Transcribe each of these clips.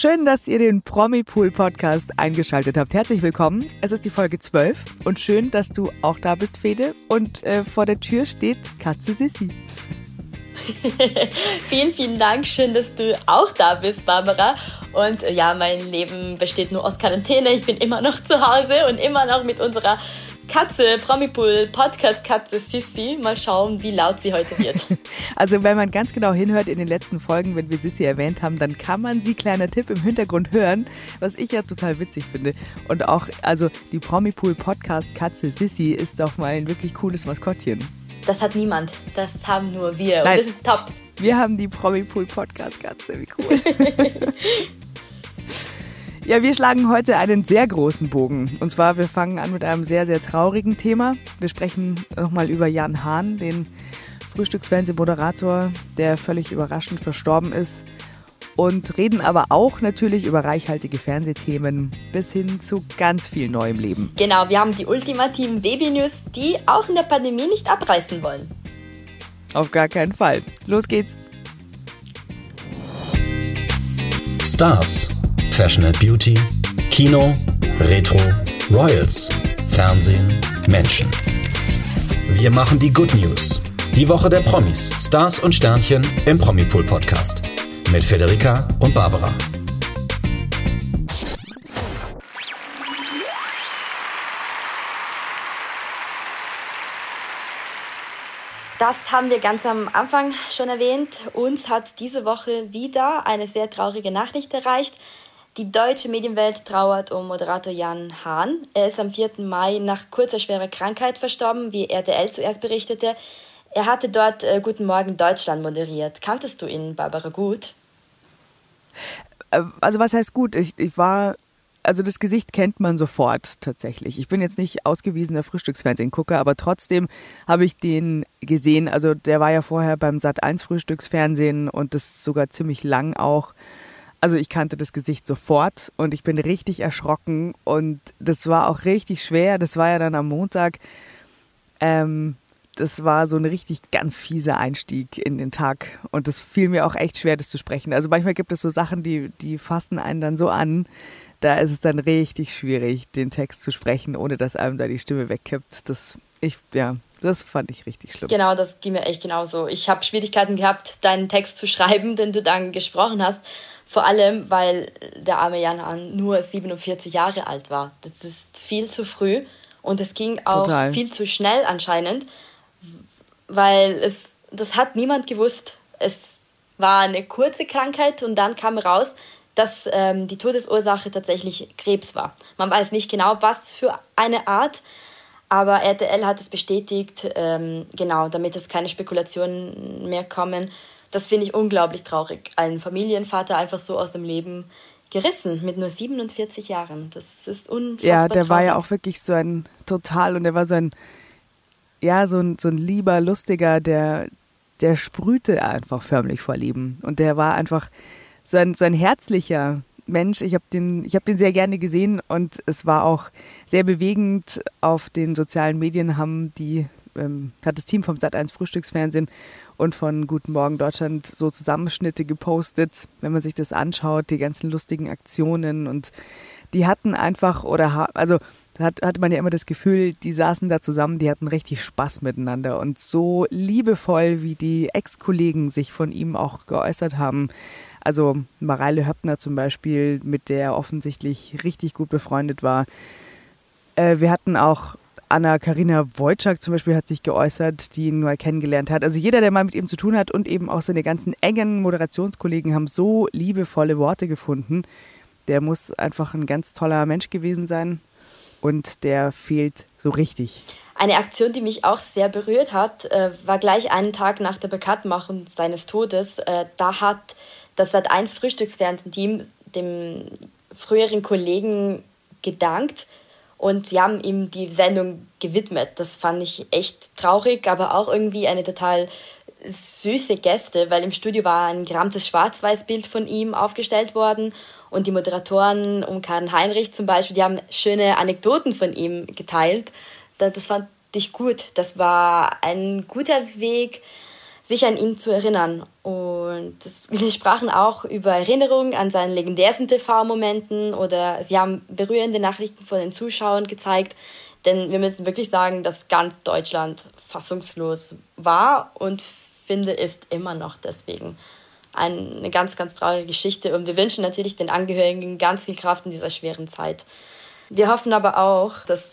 Schön, dass ihr den Promi-Pool Podcast eingeschaltet habt. Herzlich willkommen. Es ist die Folge 12 und schön, dass du auch da bist, Fede. Und äh, vor der Tür steht Katze Sissi. vielen, vielen Dank. Schön, dass du auch da bist, Barbara. Und äh, ja, mein Leben besteht nur aus Quarantäne. Ich bin immer noch zu Hause und immer noch mit unserer Katze, Promipool, Podcast-Katze Sissi. Mal schauen, wie laut sie heute wird. Also, wenn man ganz genau hinhört in den letzten Folgen, wenn wir Sissi erwähnt haben, dann kann man sie, kleiner Tipp, im Hintergrund hören, was ich ja total witzig finde. Und auch, also, die Promipool Podcast-Katze Sissi ist doch mal ein wirklich cooles Maskottchen. Das hat niemand. Das haben nur wir. Nein, Und das ist top. Wir haben die Promipool Podcast-Katze. Wie cool. Ja, wir schlagen heute einen sehr großen Bogen. Und zwar, wir fangen an mit einem sehr, sehr traurigen Thema. Wir sprechen nochmal über Jan Hahn, den Frühstücksfernsehmoderator, der völlig überraschend verstorben ist. Und reden aber auch natürlich über reichhaltige Fernsehthemen bis hin zu ganz viel neuem Leben. Genau, wir haben die ultimativen Baby-News, die auch in der Pandemie nicht abreißen wollen. Auf gar keinen Fall. Los geht's. Stars And Beauty, Kino, Retro, Royals, Fernsehen, Menschen. Wir machen die Good News. Die Woche der Promis, Stars und Sternchen im Promipool Podcast. Mit Federica und Barbara. Das haben wir ganz am Anfang schon erwähnt. Uns hat diese Woche wieder eine sehr traurige Nachricht erreicht. Die deutsche Medienwelt trauert um Moderator Jan Hahn. Er ist am 4. Mai nach kurzer schwerer Krankheit verstorben, wie RTL zuerst berichtete. Er hatte dort äh, Guten Morgen Deutschland moderiert. Kanntest du ihn, Barbara, gut? Äh, also was heißt gut? Ich, ich war also das Gesicht kennt man sofort tatsächlich. Ich bin jetzt nicht ausgewiesener Frühstücksfernsehen-Gucker, aber trotzdem habe ich den gesehen. Also der war ja vorher beim Sat 1 Frühstücksfernsehen und das sogar ziemlich lang auch. Also ich kannte das Gesicht sofort und ich bin richtig erschrocken und das war auch richtig schwer. Das war ja dann am Montag. Ähm, das war so ein richtig ganz fieser Einstieg in den Tag und das fiel mir auch echt schwer, das zu sprechen. Also manchmal gibt es so Sachen, die, die fassen einen dann so an, da ist es dann richtig schwierig, den Text zu sprechen, ohne dass einem da die Stimme wegkippt. Das, ich, ja, das fand ich richtig schlimm. Genau, das ging mir echt genauso. Ich habe Schwierigkeiten gehabt, deinen Text zu schreiben, den du dann gesprochen hast. Vor allem, weil der arme Jan Hahn nur 47 Jahre alt war. Das ist viel zu früh und es ging auch Total. viel zu schnell anscheinend, weil es, das hat niemand gewusst. Es war eine kurze Krankheit und dann kam raus, dass ähm, die Todesursache tatsächlich Krebs war. Man weiß nicht genau, was für eine Art, aber RTL hat es bestätigt, ähm, genau, damit es keine Spekulationen mehr kommen das finde ich unglaublich traurig. Ein Familienvater einfach so aus dem Leben gerissen mit nur 47 Jahren. Das ist unfassbar. Ja, der traurig. war ja auch wirklich so ein total und der war so ein, ja, so ein, so ein lieber, lustiger, der, der sprühte einfach förmlich vor Leben. Und der war einfach so ein, so ein herzlicher Mensch. Ich habe den, hab den sehr gerne gesehen und es war auch sehr bewegend. Auf den sozialen Medien haben die, ähm, hat das Team vom Sat1 Frühstücksfernsehen und von Guten Morgen Deutschland so Zusammenschnitte gepostet, wenn man sich das anschaut, die ganzen lustigen Aktionen und die hatten einfach oder also hat, hatte man ja immer das Gefühl, die saßen da zusammen, die hatten richtig Spaß miteinander und so liebevoll, wie die Ex-Kollegen sich von ihm auch geäußert haben. Also Mareile Höppner zum Beispiel, mit der er offensichtlich richtig gut befreundet war. Äh, wir hatten auch Anna-Karina Wojcik zum Beispiel hat sich geäußert, die ihn mal kennengelernt hat. Also jeder, der mal mit ihm zu tun hat und eben auch seine ganzen engen Moderationskollegen haben so liebevolle Worte gefunden. Der muss einfach ein ganz toller Mensch gewesen sein und der fehlt so richtig. Eine Aktion, die mich auch sehr berührt hat, äh, war gleich einen Tag nach der Bekanntmachung seines Todes. Äh, da hat das Sat1 Frühstücksfernsehteam dem früheren Kollegen gedankt und sie haben ihm die Sendung gewidmet. Das fand ich echt traurig, aber auch irgendwie eine total süße Gäste, weil im Studio war ein gerammtes Schwarz-Weiß-Bild von ihm aufgestellt worden und die Moderatoren um Karin Heinrich zum Beispiel, die haben schöne Anekdoten von ihm geteilt. Das fand ich gut. Das war ein guter Weg, sich an ihn zu erinnern. Und wir sprachen auch über Erinnerungen an seinen legendärsten TV-Momenten oder sie haben berührende Nachrichten von den Zuschauern gezeigt. Denn wir müssen wirklich sagen, dass ganz Deutschland fassungslos war und finde, ist immer noch deswegen eine ganz, ganz traurige Geschichte. Und wir wünschen natürlich den Angehörigen ganz viel Kraft in dieser schweren Zeit. Wir hoffen aber auch, dass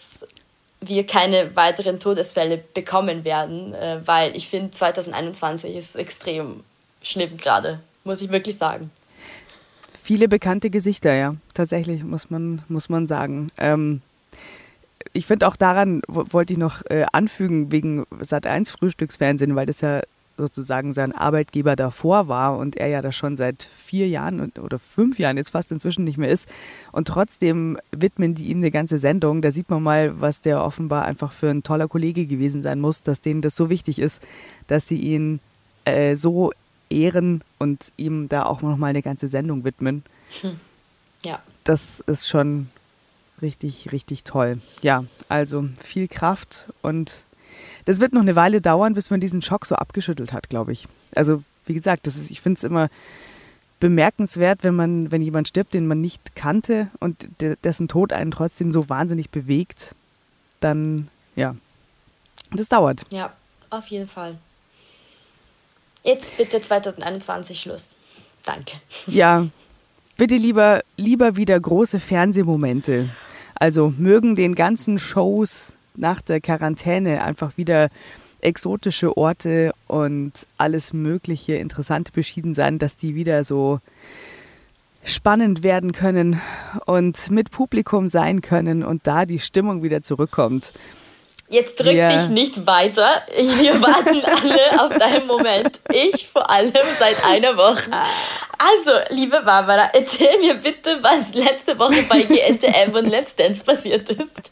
wir keine weiteren Todesfälle bekommen werden, äh, weil ich finde, 2021 ist extrem schlimm gerade, muss ich wirklich sagen. Viele bekannte Gesichter, ja, tatsächlich, muss man, muss man sagen. Ähm, ich finde auch daran, wollte ich noch äh, anfügen, wegen Sat1 Frühstücksfernsehen, weil das ja sozusagen sein Arbeitgeber davor war und er ja da schon seit vier Jahren oder fünf Jahren jetzt fast inzwischen nicht mehr ist. Und trotzdem widmen die ihm eine ganze Sendung. Da sieht man mal, was der offenbar einfach für ein toller Kollege gewesen sein muss, dass denen das so wichtig ist, dass sie ihn äh, so ehren und ihm da auch noch mal eine ganze Sendung widmen. Hm. Ja. Das ist schon richtig, richtig toll. Ja, also viel Kraft und das wird noch eine Weile dauern, bis man diesen Schock so abgeschüttelt hat, glaube ich. Also, wie gesagt, das ist, ich finde es immer bemerkenswert, wenn man, wenn jemand stirbt, den man nicht kannte und de dessen Tod einen trotzdem so wahnsinnig bewegt, dann ja, das dauert. Ja, auf jeden Fall. Jetzt bitte 2021 Schluss. Danke. Ja, bitte lieber, lieber wieder große Fernsehmomente. Also mögen den ganzen Shows nach der Quarantäne einfach wieder exotische Orte und alles Mögliche interessant beschieden sein, dass die wieder so spannend werden können und mit Publikum sein können und da die Stimmung wieder zurückkommt. Jetzt drück ja. dich nicht weiter. Wir warten alle auf deinen Moment. Ich vor allem seit einer Woche. Also, liebe Barbara, erzähl mir bitte, was letzte Woche bei GNTM und Let's Dance passiert ist.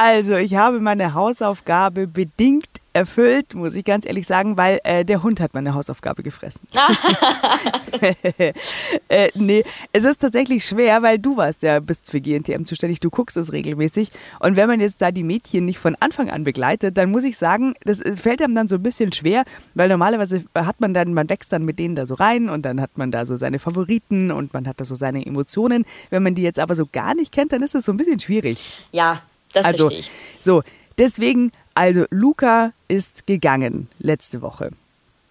Also, ich habe meine Hausaufgabe bedingt erfüllt, muss ich ganz ehrlich sagen, weil äh, der Hund hat meine Hausaufgabe gefressen. äh, nee, es ist tatsächlich schwer, weil du warst ja, bist für GNTM zuständig, du guckst es regelmäßig. Und wenn man jetzt da die Mädchen nicht von Anfang an begleitet, dann muss ich sagen, das, fällt einem dann so ein bisschen schwer, weil normalerweise hat man dann, man wächst dann mit denen da so rein und dann hat man da so seine Favoriten und man hat da so seine Emotionen. Wenn man die jetzt aber so gar nicht kennt, dann ist es so ein bisschen schwierig. Ja, das also, verstehe ich. So, deswegen, also Luca ist gegangen letzte Woche.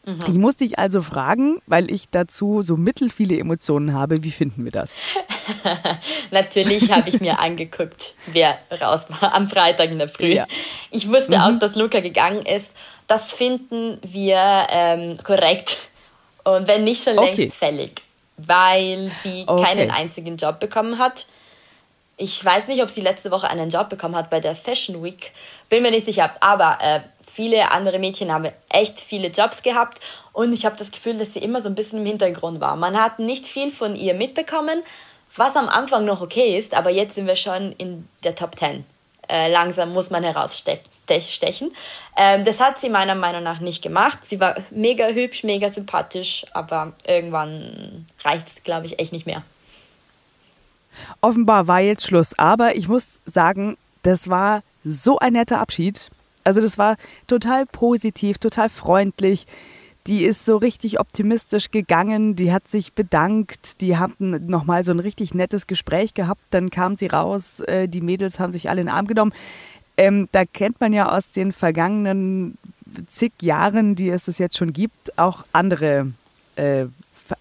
Mhm. Ich muss dich also fragen, weil ich dazu so mittelfiele Emotionen habe, wie finden wir das? Natürlich habe ich mir angeguckt, wer raus war am Freitag in der Früh. Ja. Ich wusste mhm. auch, dass Luca gegangen ist. Das finden wir ähm, korrekt und wenn nicht schon längst okay. fällig, weil sie okay. keinen einzigen Job bekommen hat ich weiß nicht, ob sie letzte Woche einen Job bekommen hat bei der Fashion Week. Bin mir nicht sicher. Aber äh, viele andere Mädchen haben echt viele Jobs gehabt. Und ich habe das Gefühl, dass sie immer so ein bisschen im Hintergrund war. Man hat nicht viel von ihr mitbekommen, was am Anfang noch okay ist. Aber jetzt sind wir schon in der Top 10. Äh, langsam muss man herausstechen. Ähm, das hat sie meiner Meinung nach nicht gemacht. Sie war mega hübsch, mega sympathisch. Aber irgendwann reicht es, glaube ich, echt nicht mehr. Offenbar war jetzt Schluss, aber ich muss sagen, das war so ein netter Abschied. Also das war total positiv, total freundlich. Die ist so richtig optimistisch gegangen, die hat sich bedankt, die hatten nochmal so ein richtig nettes Gespräch gehabt, dann kam sie raus, äh, die Mädels haben sich alle in den Arm genommen. Ähm, da kennt man ja aus den vergangenen zig Jahren, die es es jetzt schon gibt, auch andere äh,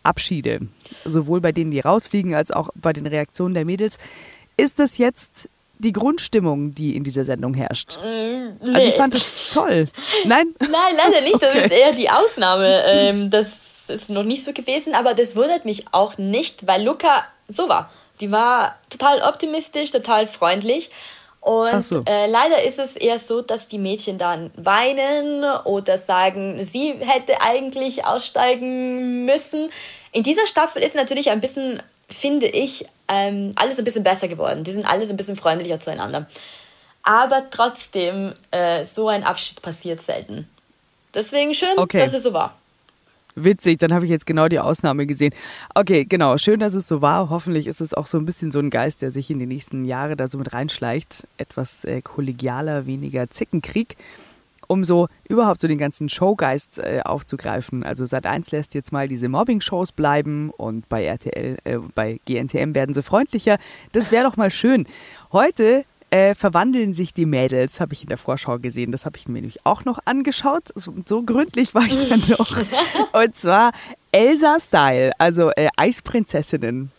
Abschiede, sowohl bei denen, die rausfliegen, als auch bei den Reaktionen der Mädels. Ist das jetzt die Grundstimmung, die in dieser Sendung herrscht? Nee. Mm, also ich fand das toll. Nein? Nein, leider nicht. Das okay. ist eher die Ausnahme. Ähm, das ist noch nicht so gewesen, aber das wundert mich auch nicht, weil Luca so war. Die war total optimistisch, total freundlich und so. äh, leider ist es eher so, dass die Mädchen dann weinen oder sagen, sie hätte eigentlich aussteigen müssen. In dieser Staffel ist natürlich ein bisschen, finde ich, ähm, alles ein bisschen besser geworden. Die sind alle so ein bisschen freundlicher zueinander. Aber trotzdem, äh, so ein Abschied passiert selten. Deswegen schön, okay. dass es so war. Witzig, dann habe ich jetzt genau die Ausnahme gesehen. Okay, genau, schön, dass es so war. Hoffentlich ist es auch so ein bisschen so ein Geist, der sich in die nächsten Jahre da so mit reinschleicht. Etwas äh, kollegialer, weniger Zickenkrieg. um so überhaupt so den ganzen Showgeist äh, aufzugreifen. Also Sat1 lässt jetzt mal diese Mobbing-Shows bleiben und bei RTL, äh, bei GNTM werden sie freundlicher. Das wäre doch mal schön. Heute äh, verwandeln sich die Mädels, habe ich in der Vorschau gesehen. Das habe ich mir nämlich auch noch angeschaut. So, so gründlich war ich dann doch. Und zwar Elsa Style, also äh, Eisprinzessinnen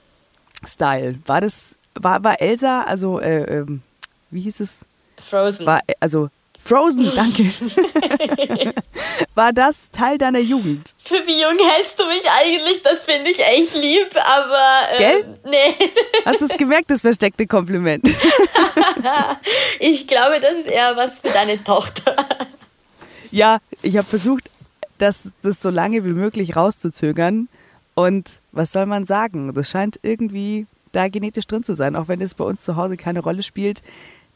Style. War das, war, war Elsa, also, äh, ähm, wie hieß es? Frozen. War, äh, also Frozen, danke. War das Teil deiner Jugend? Für wie jung hältst du mich eigentlich? Das finde ich echt lieb, aber. Äh, Gell? Nee. Hast du es gemerkt, das versteckte Kompliment? ich glaube, das ist eher was für deine Tochter. Ja, ich habe versucht, das, das so lange wie möglich rauszuzögern. Und was soll man sagen? Das scheint irgendwie da genetisch drin zu sein, auch wenn es bei uns zu Hause keine Rolle spielt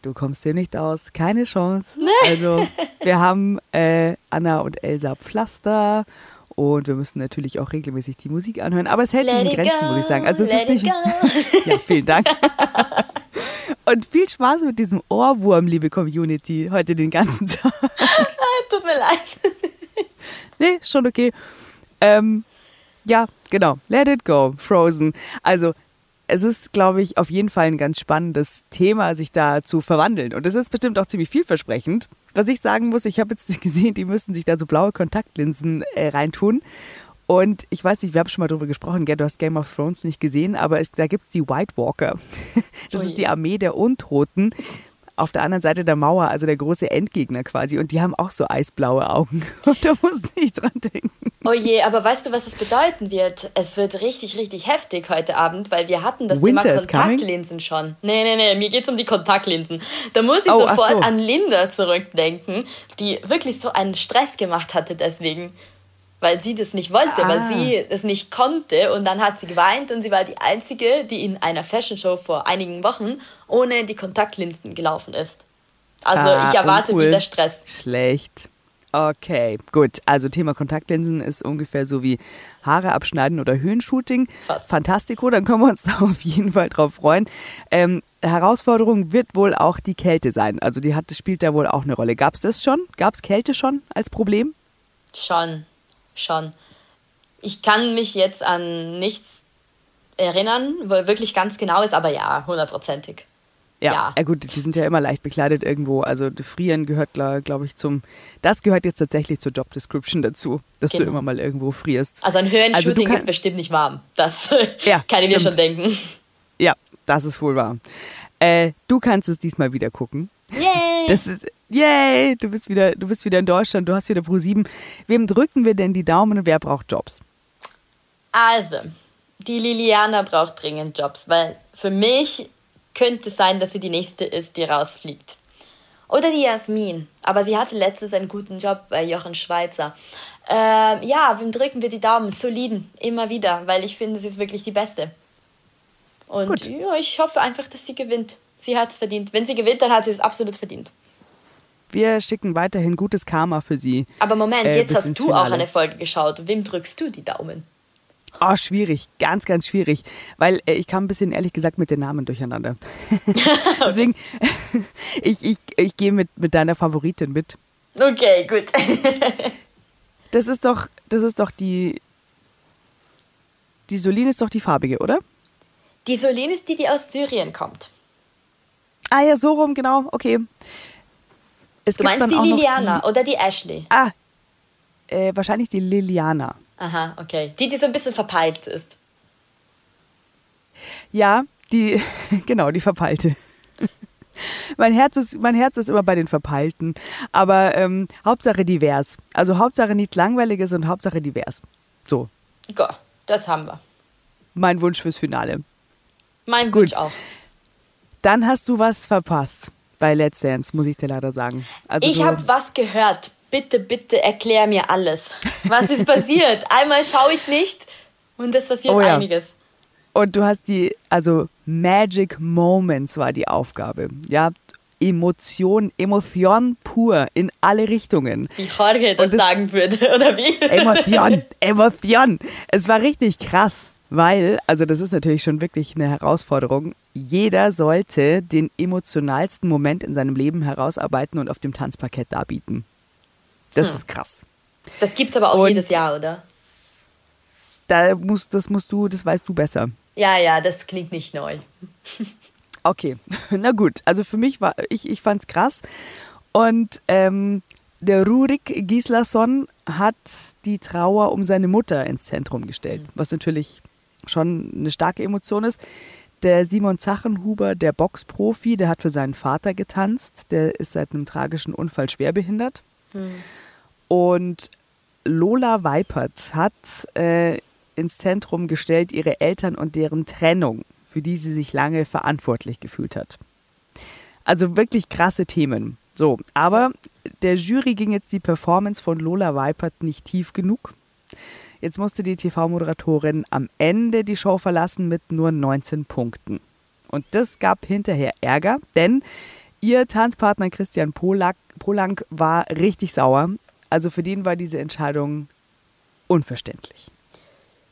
du kommst dir nicht aus, keine Chance. Nee. Also wir haben äh, Anna und Elsa Pflaster und wir müssen natürlich auch regelmäßig die Musik anhören, aber es hält sich in Grenzen, go, muss ich sagen. Also es ist nicht. ja, vielen Dank. und viel Spaß mit diesem Ohrwurm, liebe Community, heute den ganzen Tag. Tut mir leid. nee, schon okay. Ähm, ja, genau. Let it go, Frozen. Also es ist, glaube ich, auf jeden Fall ein ganz spannendes Thema, sich da zu verwandeln. Und es ist bestimmt auch ziemlich vielversprechend. Was ich sagen muss, ich habe jetzt gesehen, die müssen sich da so blaue Kontaktlinsen äh, reintun. Und ich weiß nicht, wir haben schon mal drüber gesprochen, gell, du hast Game of Thrones nicht gesehen, aber es, da gibt es die White Walker. Das ist die Armee der Untoten auf der anderen Seite der Mauer, also der große Endgegner quasi. Und die haben auch so eisblaue Augen. Und da muss ich dran denken. Oh je, aber weißt du, was es bedeuten wird? Es wird richtig, richtig heftig heute Abend, weil wir hatten das Winter Thema Kontaktlinsen schon. Nee, nee, nee, mir geht es um die Kontaktlinsen. Da muss ich oh, sofort so. an Linda zurückdenken, die wirklich so einen Stress gemacht hatte deswegen weil sie das nicht wollte, ah. weil sie es nicht konnte. Und dann hat sie geweint und sie war die Einzige, die in einer Fashion Show vor einigen Wochen ohne die Kontaktlinsen gelaufen ist. Also ah, ich erwarte uncool. wieder Stress. Schlecht. Okay, gut. Also Thema Kontaktlinsen ist ungefähr so wie Haare abschneiden oder Höhenshooting. Fast. Fantastico, dann können wir uns da auf jeden Fall drauf freuen. Ähm, Herausforderung wird wohl auch die Kälte sein. Also die hat, spielt da wohl auch eine Rolle. Gab es das schon? Gab es Kälte schon als Problem? Schon schon. Ich kann mich jetzt an nichts erinnern, wo wirklich ganz genau ist, aber ja, hundertprozentig. Ja, ja. ja, gut, die sind ja immer leicht bekleidet irgendwo. Also Frieren gehört, glaube ich, zum. Das gehört jetzt tatsächlich zur Job Description dazu, dass genau. du immer mal irgendwo frierst. Also ein Höhenshooting also ist bestimmt nicht warm. Das ja, kann ich mir schon denken. Ja, das ist wohl wahr. Äh, du kannst es diesmal wieder gucken. Yay! Das ist, yay! Du bist wieder, du bist wieder in Deutschland, du hast wieder Pro 7. Wem drücken wir denn die Daumen und wer braucht Jobs? Also, die Liliana braucht dringend Jobs, weil für mich könnte es sein, dass sie die nächste ist, die rausfliegt. Oder die Jasmin. Aber sie hatte letztens einen guten Job bei Jochen Schweizer. Ähm, ja, wem drücken wir die Daumen? Soliden, immer wieder, weil ich finde, sie ist wirklich die Beste. Und ja, ich hoffe einfach, dass sie gewinnt. Sie hat es verdient. Wenn sie gewinnt, dann hat sie es absolut verdient. Wir schicken weiterhin gutes Karma für sie. Aber Moment, äh, jetzt hast du Finale. auch eine Folge geschaut. Wem drückst du die Daumen? Oh, schwierig, ganz, ganz schwierig, weil äh, ich kam ein bisschen ehrlich gesagt mit den Namen durcheinander. Deswegen, ich, ich, ich gehe mit, mit deiner Favoritin mit. Okay, gut. das ist doch, das ist doch die, die Solin ist doch die farbige, oder? Die Solin ist die, die aus Syrien kommt. Ah ja, so rum, genau, okay. Es du meinst die Liliana die, oder die Ashley? Ah, äh, wahrscheinlich die Liliana. Aha, okay. Die, die so ein bisschen verpeilt ist. Ja, die, genau, die verpeilte. mein, Herz ist, mein Herz ist immer bei den Verpeilten. Aber ähm, Hauptsache divers. Also Hauptsache nichts Langweiliges und Hauptsache divers. So. Go, das haben wir. Mein Wunsch fürs Finale. Mein Gut. Wunsch auch. Dann hast du was verpasst bei Let's Dance, muss ich dir leider sagen. Also ich habe was gehört. Bitte, bitte erklär mir alles. Was ist passiert? Einmal schaue ich nicht und es passiert oh ja. einiges. Und du hast die, also Magic Moments war die Aufgabe. Ja, Emotion, Emotion pur in alle Richtungen. Wie Jorge das, das sagen würde, oder wie? Emotion, Emotion. Es war richtig krass. Weil, also das ist natürlich schon wirklich eine Herausforderung. Jeder sollte den emotionalsten Moment in seinem Leben herausarbeiten und auf dem Tanzparkett darbieten. Das hm. ist krass. Das gibt es aber auch Und jedes Jahr, oder? Da musst, das musst du, das weißt du besser. Ja, ja, das klingt nicht neu. Okay, na gut. Also für mich war, ich, ich fand's krass. Und ähm, der Rurik Gislason hat die Trauer um seine Mutter ins Zentrum gestellt, was natürlich schon eine starke Emotion ist. Der Simon Zachenhuber, der Boxprofi, der hat für seinen Vater getanzt. Der ist seit einem tragischen Unfall schwerbehindert. Mhm. Und Lola Weipert hat äh, ins Zentrum gestellt ihre Eltern und deren Trennung, für die sie sich lange verantwortlich gefühlt hat. Also wirklich krasse Themen. So, aber der Jury ging jetzt die Performance von Lola Weipert nicht tief genug. Jetzt musste die TV-Moderatorin am Ende die Show verlassen mit nur 19 Punkten. Und das gab hinterher Ärger, denn ihr Tanzpartner Christian Polak, Polank war richtig sauer. Also für den war diese Entscheidung unverständlich.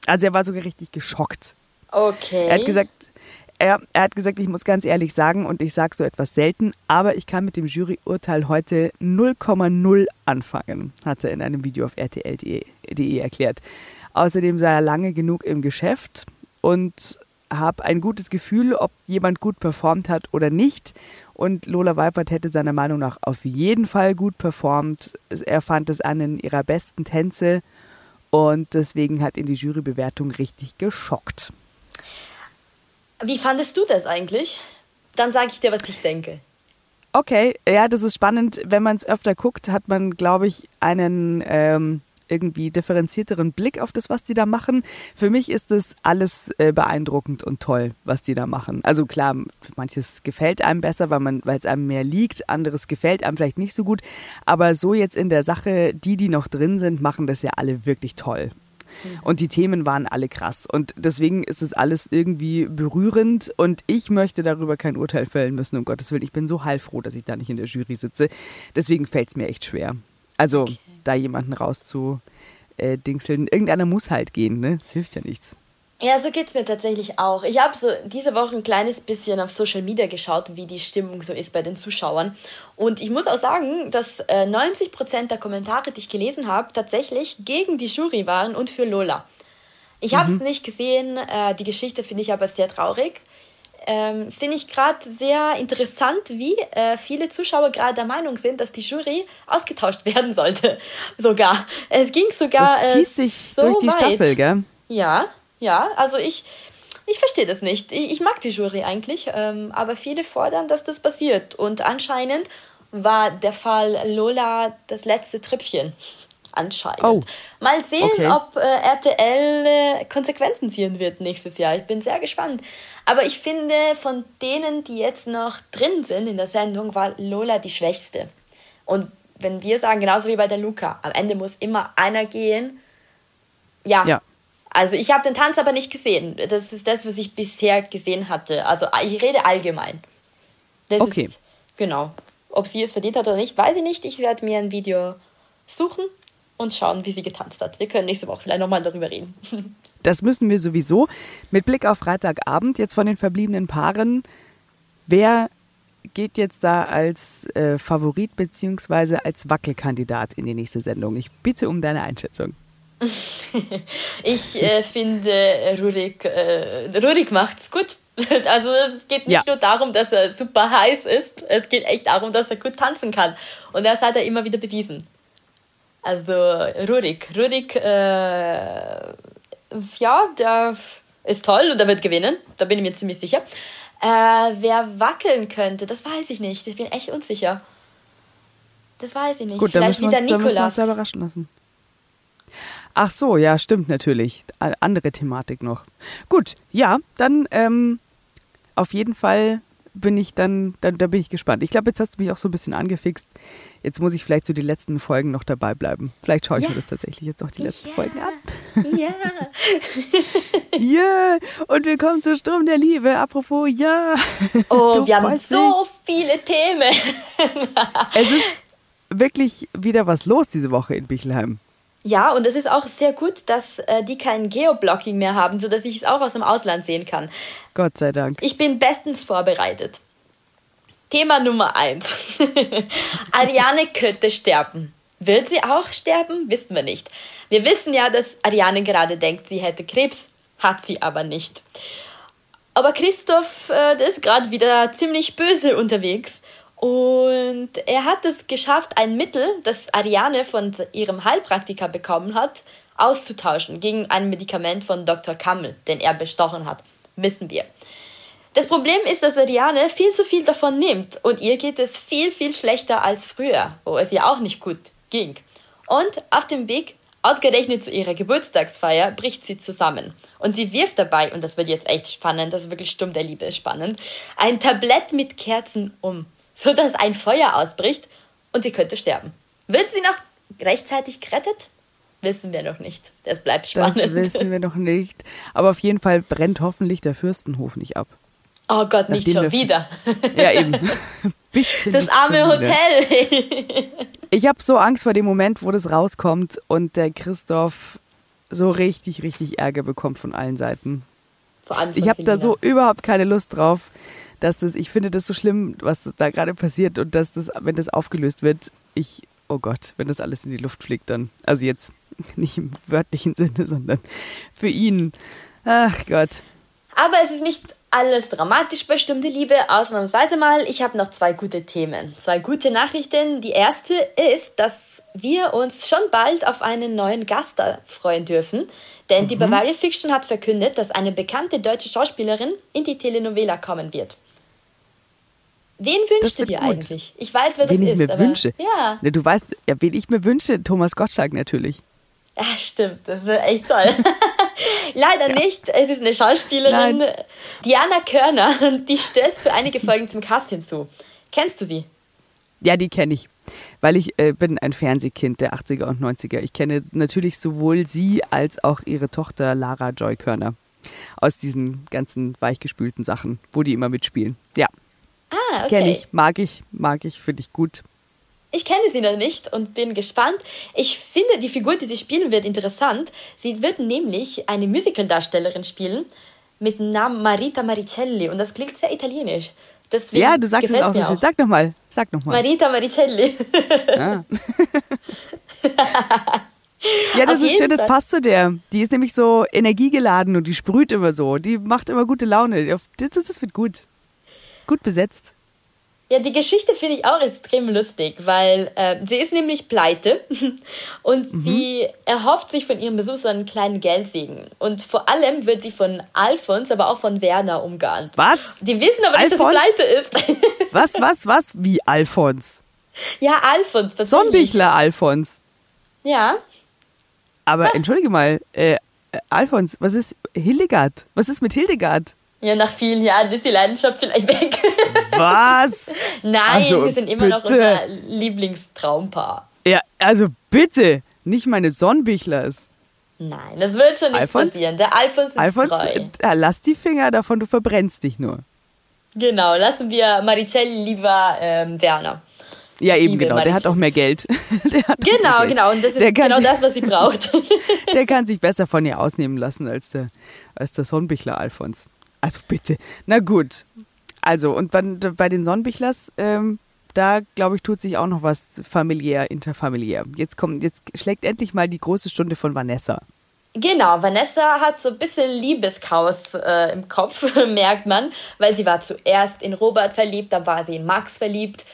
Also er war sogar richtig geschockt. Okay. Er hat gesagt, er, er, hat gesagt, ich muss ganz ehrlich sagen, und ich sage so etwas selten, aber ich kann mit dem Juryurteil heute 0,0 anfangen, hat er in einem Video auf rtl.de erklärt. Außerdem sei er lange genug im Geschäft und habe ein gutes Gefühl, ob jemand gut performt hat oder nicht. Und Lola Weipert hätte seiner Meinung nach auf jeden Fall gut performt. Er fand es einen ihrer besten Tänze und deswegen hat ihn die Jurybewertung richtig geschockt. Wie fandest du das eigentlich? Dann sage ich dir, was ich denke. Okay, ja, das ist spannend. Wenn man es öfter guckt, hat man, glaube ich, einen ähm, irgendwie differenzierteren Blick auf das, was die da machen. Für mich ist das alles äh, beeindruckend und toll, was die da machen. Also klar, manches gefällt einem besser, weil es einem mehr liegt, anderes gefällt einem vielleicht nicht so gut. Aber so jetzt in der Sache, die, die noch drin sind, machen das ja alle wirklich toll. Und die Themen waren alle krass. Und deswegen ist es alles irgendwie berührend. Und ich möchte darüber kein Urteil fällen müssen, um Gottes Willen. Ich bin so heilfroh, dass ich da nicht in der Jury sitze. Deswegen fällt es mir echt schwer. Also okay. da jemanden rauszudingseln. Äh, Irgendeiner muss halt gehen, ne? Das hilft ja nichts. Ja, so geht es mir tatsächlich auch. Ich habe so diese Woche ein kleines bisschen auf Social Media geschaut, wie die Stimmung so ist bei den Zuschauern. Und ich muss auch sagen, dass äh, 90 Prozent der Kommentare, die ich gelesen habe, tatsächlich gegen die Jury waren und für Lola. Ich habe es mhm. nicht gesehen. Äh, die Geschichte finde ich aber sehr traurig. Ähm, finde ich gerade sehr interessant, wie äh, viele Zuschauer gerade der Meinung sind, dass die Jury ausgetauscht werden sollte. Sogar. Es ging sogar. Das zieht äh, sich so durch die weit. Staffel, gell? Ja. Ja, also ich, ich verstehe das nicht. Ich, ich, mag die Jury eigentlich, ähm, aber viele fordern, dass das passiert. Und anscheinend war der Fall Lola das letzte Trüpfchen. Anscheinend. Oh. Mal sehen, okay. ob äh, RTL äh, Konsequenzen ziehen wird nächstes Jahr. Ich bin sehr gespannt. Aber ich finde, von denen, die jetzt noch drin sind in der Sendung, war Lola die schwächste. Und wenn wir sagen, genauso wie bei der Luca, am Ende muss immer einer gehen. Ja, ja. Also ich habe den Tanz aber nicht gesehen. Das ist das, was ich bisher gesehen hatte. Also ich rede allgemein. Das okay. Ist, genau. Ob sie es verdient hat oder nicht, weiß ich nicht. Ich werde mir ein Video suchen und schauen, wie sie getanzt hat. Wir können nächste Woche vielleicht nochmal darüber reden. Das müssen wir sowieso. Mit Blick auf Freitagabend, jetzt von den verbliebenen Paaren, wer geht jetzt da als äh, Favorit bzw. als Wackelkandidat in die nächste Sendung? Ich bitte um deine Einschätzung. ich äh, finde, Rurik, äh, Rurik macht's gut. Also es geht nicht ja. nur darum, dass er super heiß ist, es geht echt darum, dass er gut tanzen kann. Und das hat er immer wieder bewiesen. Also Rurik, Rurik, äh, ja, der ist toll und er wird gewinnen, da bin ich mir ziemlich sicher. Äh, wer wackeln könnte, das weiß ich nicht. Ich bin echt unsicher. Das weiß ich nicht. Gut, Vielleicht wieder Nikolas. Da müssen wir uns überraschen lassen. Ach so, ja, stimmt natürlich. Andere Thematik noch. Gut, ja, dann ähm, auf jeden Fall bin ich dann, dann, da bin ich gespannt. Ich glaube, jetzt hast du mich auch so ein bisschen angefixt. Jetzt muss ich vielleicht so die letzten Folgen noch dabei bleiben. Vielleicht schaue ich ja. mir das tatsächlich jetzt noch die letzten ja. Folgen an. Ja. ja. Und wir kommen zur Sturm der Liebe. Apropos, ja. Oh, du wir haben so viele Themen. es ist wirklich wieder was los diese Woche in Bichelheim. Ja, und es ist auch sehr gut, dass äh, die kein Geoblocking mehr haben, sodass ich es auch aus dem Ausland sehen kann. Gott sei Dank. Ich bin bestens vorbereitet. Thema Nummer eins. Ariane könnte sterben. Wird sie auch sterben? Wissen wir nicht. Wir wissen ja, dass Ariane gerade denkt, sie hätte Krebs, hat sie aber nicht. Aber Christoph, äh, der ist gerade wieder ziemlich böse unterwegs. Und er hat es geschafft, ein Mittel, das Ariane von ihrem Heilpraktiker bekommen hat, auszutauschen gegen ein Medikament von Dr. Kammel, den er bestochen hat. Wissen wir. Das Problem ist, dass Ariane viel zu viel davon nimmt und ihr geht es viel, viel schlechter als früher, wo es ihr auch nicht gut ging. Und auf dem Weg, ausgerechnet zu ihrer Geburtstagsfeier, bricht sie zusammen. Und sie wirft dabei, und das wird jetzt echt spannend, das ist wirklich Stumm der Liebe spannend, ein Tablett mit Kerzen um, sodass ein Feuer ausbricht und sie könnte sterben. Wird sie noch rechtzeitig gerettet? Wissen wir noch nicht. Das bleibt spannend. Das wissen wir noch nicht. Aber auf jeden Fall brennt hoffentlich der Fürstenhof nicht ab. Oh Gott, nicht schon wieder. Ja, eben. Bitte das arme Hotel. ich habe so Angst vor dem Moment, wo das rauskommt und der Christoph so richtig, richtig Ärger bekommt von allen Seiten. Vor allem ich habe da so überhaupt keine Lust drauf, dass das, ich finde das so schlimm, was da gerade passiert und dass das, wenn das aufgelöst wird, ich, oh Gott, wenn das alles in die Luft fliegt, dann, also jetzt nicht im wörtlichen Sinne, sondern für ihn. Ach Gott. Aber es ist nicht alles dramatisch bei Stunde Liebe, ausnahmsweise mal. Ich habe noch zwei gute Themen, zwei gute Nachrichten. Die erste ist, dass wir uns schon bald auf einen neuen Gast freuen dürfen. Denn mhm. die Bavaria Fiction hat verkündet, dass eine bekannte deutsche Schauspielerin in die Telenovela kommen wird. Wen wünschst du dir gut. eigentlich? Ich weiß, wer wen das ich ist. Mir wünsche. Ja. Du weißt, ja, wen ich mir wünsche, Thomas Gottschalk natürlich. Ja, stimmt. Das wäre echt toll. Leider ja. nicht. Es ist eine Schauspielerin, Nein. Diana Körner, die stößt für einige Folgen zum Cast hinzu. Kennst du sie? Ja, die kenne ich. Weil ich äh, bin ein Fernsehkind der 80er und 90er. Ich kenne natürlich sowohl sie als auch ihre Tochter Lara Joy Körner. Aus diesen ganzen weichgespülten Sachen, wo die immer mitspielen. Ja. Okay. Kenne ich, mag ich, mag ich, finde ich gut. Ich kenne sie noch nicht und bin gespannt. Ich finde die Figur, die sie spielen wird, interessant. Sie wird nämlich eine Musicaldarstellerin spielen mit dem Namen Marita Maricelli und das klingt sehr italienisch. Deswegen ja, du sagst es auch so schön. Sag nochmal, sag nochmal. Marita Maricelli. Ah. ja, das Auf ist schön, das passt zu der. Die ist nämlich so energiegeladen und die sprüht immer so. Die macht immer gute Laune. Das, das wird gut. Gut besetzt. Ja, die Geschichte finde ich auch extrem lustig, weil äh, sie ist nämlich pleite und mhm. sie erhofft sich von ihrem Besuch so einen kleinen Geldsegen. Und vor allem wird sie von Alfons, aber auch von Werner umgarnt. Was? Die wissen aber nicht, dass sie pleite ist. was, was, was? Wie Alfons? Ja, Alfons. Sonnenbichler Alfons. Ja. Aber ah. entschuldige mal, äh, Alfons, was ist Hildegard? Was ist mit Hildegard? Ja, nach vielen Jahren ist die Leidenschaft vielleicht weg. Was? Nein, also, wir sind immer bitte. noch unser Lieblingstraumpaar. Ja, also bitte, nicht meine Sonnenbichlers. Nein, das wird schon nicht Alfons, passieren. Der Alfons ist Alfons, treu. Äh, lass die Finger davon, du verbrennst dich nur. Genau, lassen wir Maricelli lieber ähm, Werner. Ja, eben Liebe genau. Maricelli. Der hat auch mehr Geld. genau, Geld. genau. Und das ist genau das, was sie braucht. der kann sich besser von ihr ausnehmen lassen als der, als der Sonnenbichler Alfons. Also bitte. Na gut. Also, und bei, bei den Sonnenbichlers, ähm, da glaube ich, tut sich auch noch was familiär, interfamiliär. Jetzt kommt, jetzt schlägt endlich mal die große Stunde von Vanessa. Genau, Vanessa hat so ein bisschen Liebeschaos äh, im Kopf, merkt man, weil sie war zuerst in Robert verliebt, dann war sie in Max verliebt.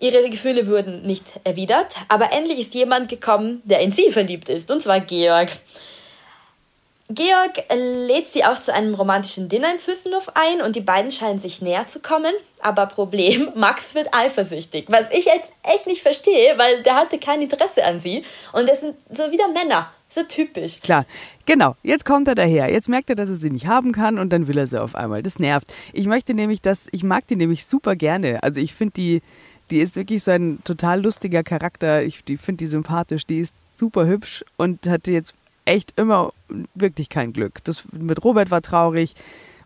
Ihre Gefühle wurden nicht erwidert, aber endlich ist jemand gekommen, der in sie verliebt ist, und zwar Georg. Georg lädt sie auch zu einem romantischen Dinner in Fürstenhof ein und die beiden scheinen sich näher zu kommen. Aber Problem, Max wird eifersüchtig, was ich jetzt echt nicht verstehe, weil der hatte kein Interesse an sie. Und das sind so wieder Männer, so typisch. Klar, genau. Jetzt kommt er daher. Jetzt merkt er, dass er sie nicht haben kann und dann will er sie auf einmal. Das nervt. Ich möchte nämlich, dass ich mag die nämlich super gerne. Also ich finde die, die ist wirklich so ein total lustiger Charakter. Ich finde die sympathisch. Die ist super hübsch und hatte jetzt echt immer wirklich kein Glück. Das mit Robert war traurig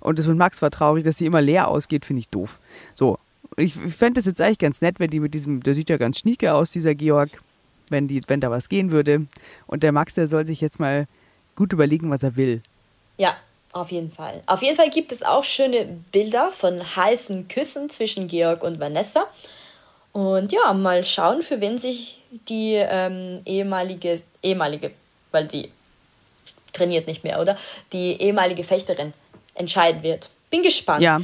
und das mit Max war traurig, dass sie immer leer ausgeht, finde ich doof. So, ich fände es jetzt eigentlich ganz nett, wenn die mit diesem, der sieht ja ganz schnieke aus, dieser Georg, wenn, die, wenn da was gehen würde. Und der Max, der soll sich jetzt mal gut überlegen, was er will. Ja, auf jeden Fall. Auf jeden Fall gibt es auch schöne Bilder von heißen Küssen zwischen Georg und Vanessa. Und ja, mal schauen, für wen sich die ähm, ehemalige, ehemalige, weil sie trainiert nicht mehr, oder? Die ehemalige Fechterin entscheiden wird. Bin gespannt. Ja.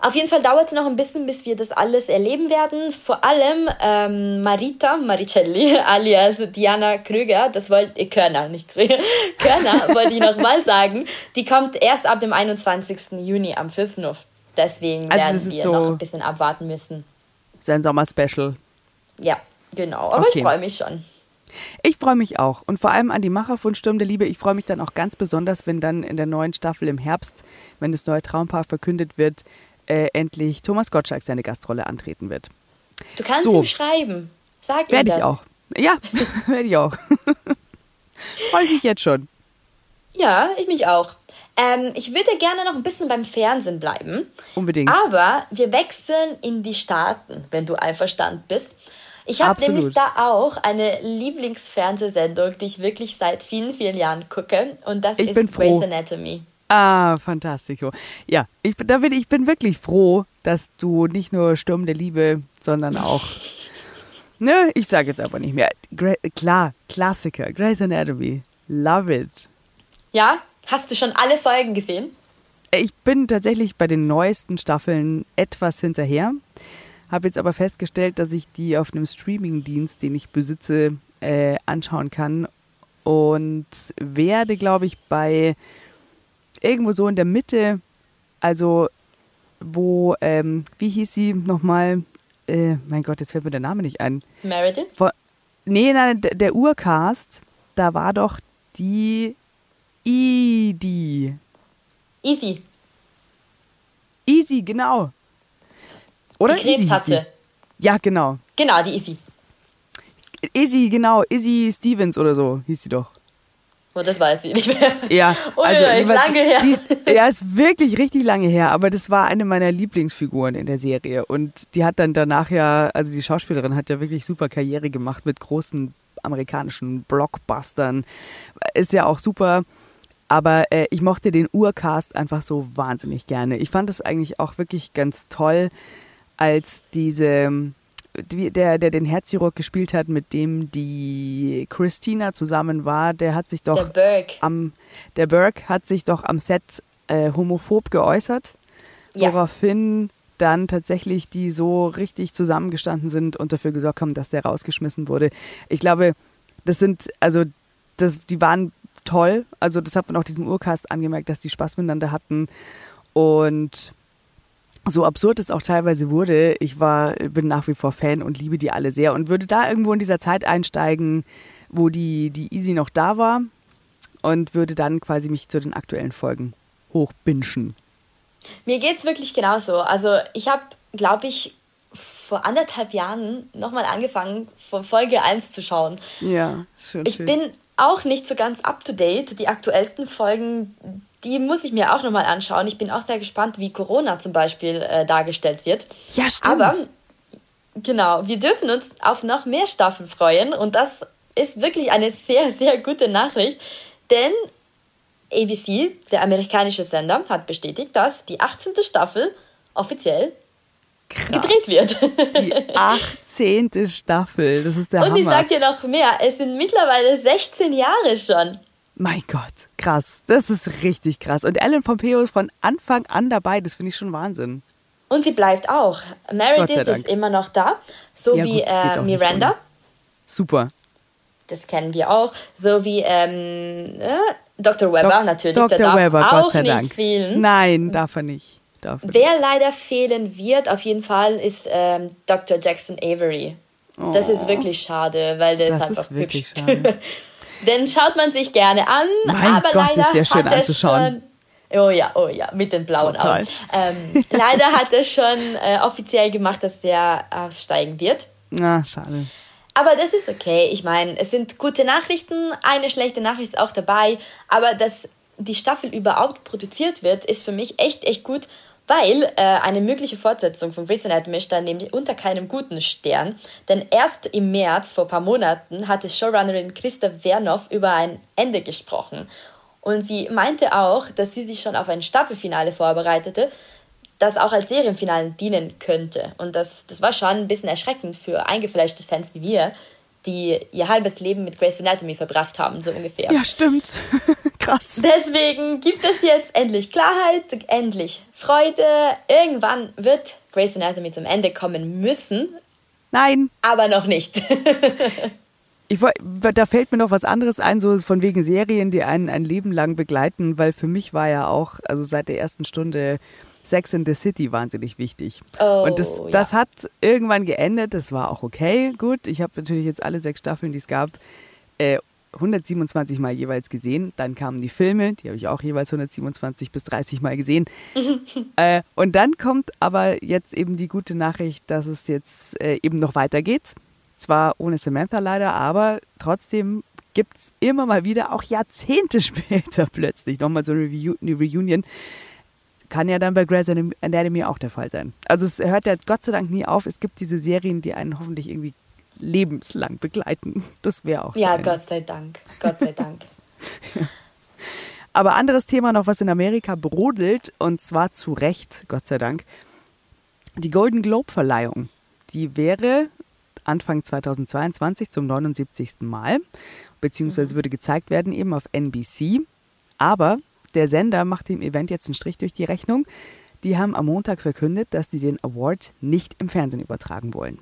Auf jeden Fall dauert es noch ein bisschen, bis wir das alles erleben werden. Vor allem ähm, Marita Maricelli, alias Diana Krüger, das wollte ich, Körner, nicht Krüger, Körner, wollte ich nochmal sagen, die kommt erst ab dem 21. Juni am Fürstenhof. Deswegen Also werden wir so- noch ein bisschen abwarten müssen. Sein Sommer-Special. Ja, genau. Aber Okay. ich freue mich schon. Ich freue mich auch. Und vor allem an die Macher von Sturm der Liebe. Ich freue mich dann auch ganz besonders, wenn dann in der neuen Staffel im Herbst, wenn das neue Traumpaar verkündet wird, äh, endlich Thomas Gottschalk seine Gastrolle antreten wird. Du kannst So. ihm schreiben. Sag ihm Werde ich auch. Ja, werde ich auch. freue ich mich jetzt schon. Ja, ich mich auch. Ähm, ich würde gerne noch ein bisschen beim Fernsehen bleiben. Unbedingt. Aber wir wechseln in die Staaten, wenn du einverstanden bist. Ich habe nämlich da auch eine Lieblingsfernsehsendung, die ich wirklich seit vielen, vielen Jahren gucke. Und das Ich ist bin froh. Grey's Anatomy. Ah, fantastico. Ja, ich, bin- da bin, ich bin wirklich froh, dass du nicht nur Sturm der Liebe, sondern auch. Ne, ich sage jetzt aber nicht mehr. Gra klar, Klassiker. Grey's Anatomy. Love it. Ja? Hast du schon alle Folgen gesehen? Ich bin tatsächlich bei den neuesten Staffeln etwas hinterher. Habe jetzt aber festgestellt, dass ich die auf einem Streamingdienst, den ich besitze, äh, anschauen kann. Und werde, glaube ich, bei irgendwo so in der Mitte, also wo, ähm, wie hieß sie nochmal? Äh, mein Gott, jetzt fällt mir der Name nicht ein. Meredith? Vor, nee, nein, der, der Urcast, da war doch die Idi. Easy. Easy, genau. Oder? die Krebs Easy hatte. Ja, genau. Genau, die Easy. Izzy, genau. Izzy Stevens oder so hieß sie doch. Oh, das weiß ich nicht mehr. Ja, also ist lange her. Die, ja, ist wirklich richtig lange her, aber das war eine meiner Lieblingsfiguren in der Serie und die hat dann danach ja, also die Schauspielerin hat ja wirklich super Karriere gemacht mit großen amerikanischen Blockbustern. Ist ja auch super, aber äh, ich mochte den Urcast einfach so wahnsinnig gerne. Ich fand es eigentlich auch wirklich ganz toll, als diese die- der, der den Herzchirurg gespielt hat, mit dem die Christina zusammen war, der hat sich doch Der Burke. am der Burke hat sich doch am Set äh, homophob geäußert, Ja. woraufhin dann tatsächlich die so richtig zusammengestanden sind und dafür gesorgt haben, dass der rausgeschmissen wurde. Ich glaube, das sind also das, die waren toll. Also das hat man auch diesem Urcast angemerkt, dass die Spaß miteinander hatten und so absurd es auch teilweise wurde, ich war, bin nach wie vor Fan und liebe die alle sehr und würde da irgendwo in dieser Zeit einsteigen, wo die, die Easy noch da war und würde dann quasi mich zu den aktuellen Folgen hochbinschen. Mir geht's wirklich genauso. Also ich habe, glaube ich, vor anderthalb Jahren nochmal angefangen, von Folge 1 zu schauen. Ja, schön. Ich bin auch nicht so ganz up to date. Die aktuellsten Folgen, die muss ich mir auch nochmal anschauen. Ich bin auch sehr gespannt, wie Corona zum Beispiel äh, dargestellt wird. Ja, stimmt. Aber genau, wir dürfen uns auf noch mehr Staffeln freuen und das ist wirklich eine sehr, sehr gute Nachricht, denn ABC, der amerikanische Sender, hat bestätigt, dass die 18. Staffel offiziell gedreht wird. die 18. Staffel, das ist der Und ich Hammer. sag dir noch mehr, es sind mittlerweile 16 Jahre schon. Mein Gott, krass. Das ist richtig krass. Und Ellen Pompeo ist von Anfang an dabei, das finde ich schon Wahnsinn. Und sie bleibt auch. Meredith ist immer noch da, so Ja, wie gut, äh, auch nicht Miranda. Super. Das kennen wir auch. So wie ähm, äh, Dr. Webber Dok- natürlich. Dr. der darf Webber, auch Gott sei nicht Dank. fehlen. Nein, darf er nicht. Darf er nicht. Wer leider fehlen wird, auf jeden Fall, ist ähm, Dr. Jackson Avery. Das ist wirklich schade, weil der Oh. Das ist einfach hübsch. Den schaut man sich gerne an, Mein aber Gott, leider ist der schön hat er anzuschauen. schon. Oh ja, oh ja, mit den blauen Total. Augen. Ähm, leider hat er schon äh, offiziell gemacht, dass der aussteigen wird. Na, schade. Aber das ist okay. Ich meine, es sind gute Nachrichten. Eine schlechte Nachricht ist auch dabei. Aber dass die Staffel überhaupt produziert wird, ist für mich echt, echt gut, weil äh, eine mögliche Fortsetzung von Grey's Anatomy stand nämlich unter keinem guten Stern. Denn erst im März, vor ein paar Monaten, hatte Showrunnerin Christa Vernoff über ein Ende gesprochen. Und sie meinte auch, dass sie sich schon auf ein Staffelfinale vorbereitete, das auch als Serienfinale dienen könnte. Und das, das war schon ein bisschen erschreckend für eingefleischte Fans wie wir, die ihr halbes Leben mit Grey's Anatomy verbracht haben, so ungefähr. Ja, stimmt. Krass. Deswegen gibt es jetzt endlich Klarheit, endlich Freude. Irgendwann wird Grey's Anatomy zum Ende kommen müssen. Nein. Aber noch nicht. Ich, da fällt mir noch was anderes ein, so von wegen Serien, die einen ein Leben lang begleiten, weil für mich war ja auch, also seit der ersten Stunde Sex in the City wahnsinnig wichtig. Oh, und das, das ja. hat irgendwann geendet, das war auch okay, gut. Ich habe natürlich jetzt alle sechs Staffeln, die es gab, äh, 127 Mal jeweils gesehen. Dann kamen die Filme, die habe ich auch jeweils 127 bis 30 Mal gesehen. äh, und dann kommt aber jetzt eben die gute Nachricht, dass es jetzt äh, eben noch weitergeht. Zwar ohne Samantha leider, aber trotzdem gibt es immer mal wieder, auch Jahrzehnte später plötzlich, nochmal so eine, Reunion. Kann ja dann bei Grey's Anatomy auch der Fall sein. Also es hört ja Gott sei Dank nie auf. Es gibt diese Serien, die einen hoffentlich irgendwie lebenslang begleiten. Das wäre auch Ja, Gott sei Dank. Gott sei Dank. Aber anderes Thema noch, was in Amerika brodelt, und zwar zu Recht, Gott sei Dank. Die Golden Globe-Verleihung. Die wäre Anfang 2022 zum 79. Mal, beziehungsweise mhm. würde gezeigt werden eben auf NBC. Aber der Sender macht dem Event jetzt einen Strich durch die Rechnung. Die haben am Montag verkündet, dass die den Award nicht im Fernsehen übertragen wollen.